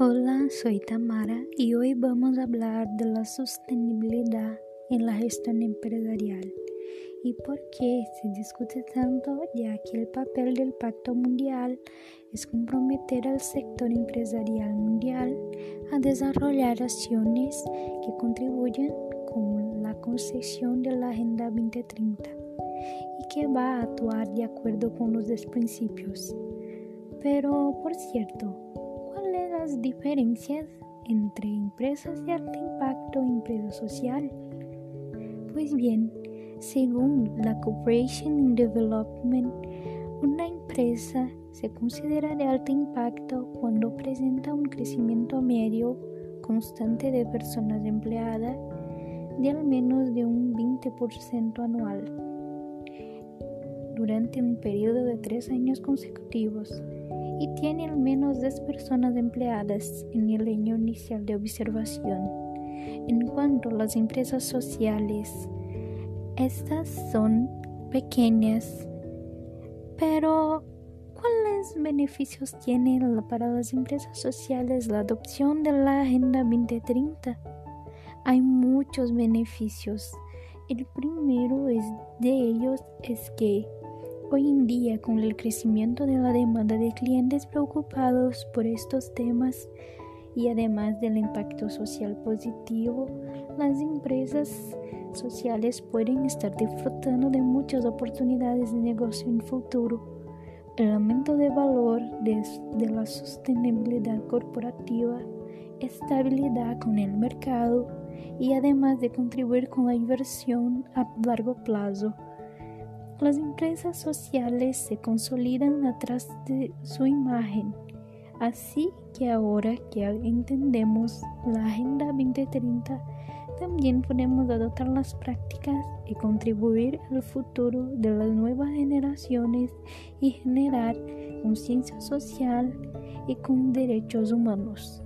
Hola, soy Tamara y hoy vamos a hablar de la sostenibilidad en la gestión empresarial y por qué se discute tanto ya que el papel del Pacto Mundial es comprometer al sector empresarial mundial a desarrollar acciones que contribuyan con la concesión de la Agenda 2030 y que va a actuar de acuerdo con los principios. Pero, por cierto, diferencias entre empresas de alto impacto y empresa social? Pues bien, según la Corporation in Development, una empresa se considera de alto impacto cuando presenta un crecimiento medio constante de personas empleadas de al menos de un 20% anual durante un periodo de tres años consecutivos y tiene al menos 10 personas empleadas en el año inicial de observación. En cuanto a las empresas sociales, estas son pequeñas, pero ¿cuáles beneficios tiene para las empresas sociales la adopción de la Agenda 2030? Hay muchos beneficios. El primero de ellos es que Hoy en día, con el crecimiento de la demanda de clientes preocupados por estos temas y además del impacto social positivo, las empresas sociales pueden estar disfrutando de muchas oportunidades de negocio en futuro. El aumento de valor de la sostenibilidad corporativa, estabilidad con el mercado y además de contribuir con la inversión a largo plazo las empresas sociales se consolidan atrás de su imagen. Así que ahora que entendemos la Agenda 2030, también podemos adoptar las prácticas y contribuir al futuro de las nuevas generaciones y generar conciencia social y con derechos humanos.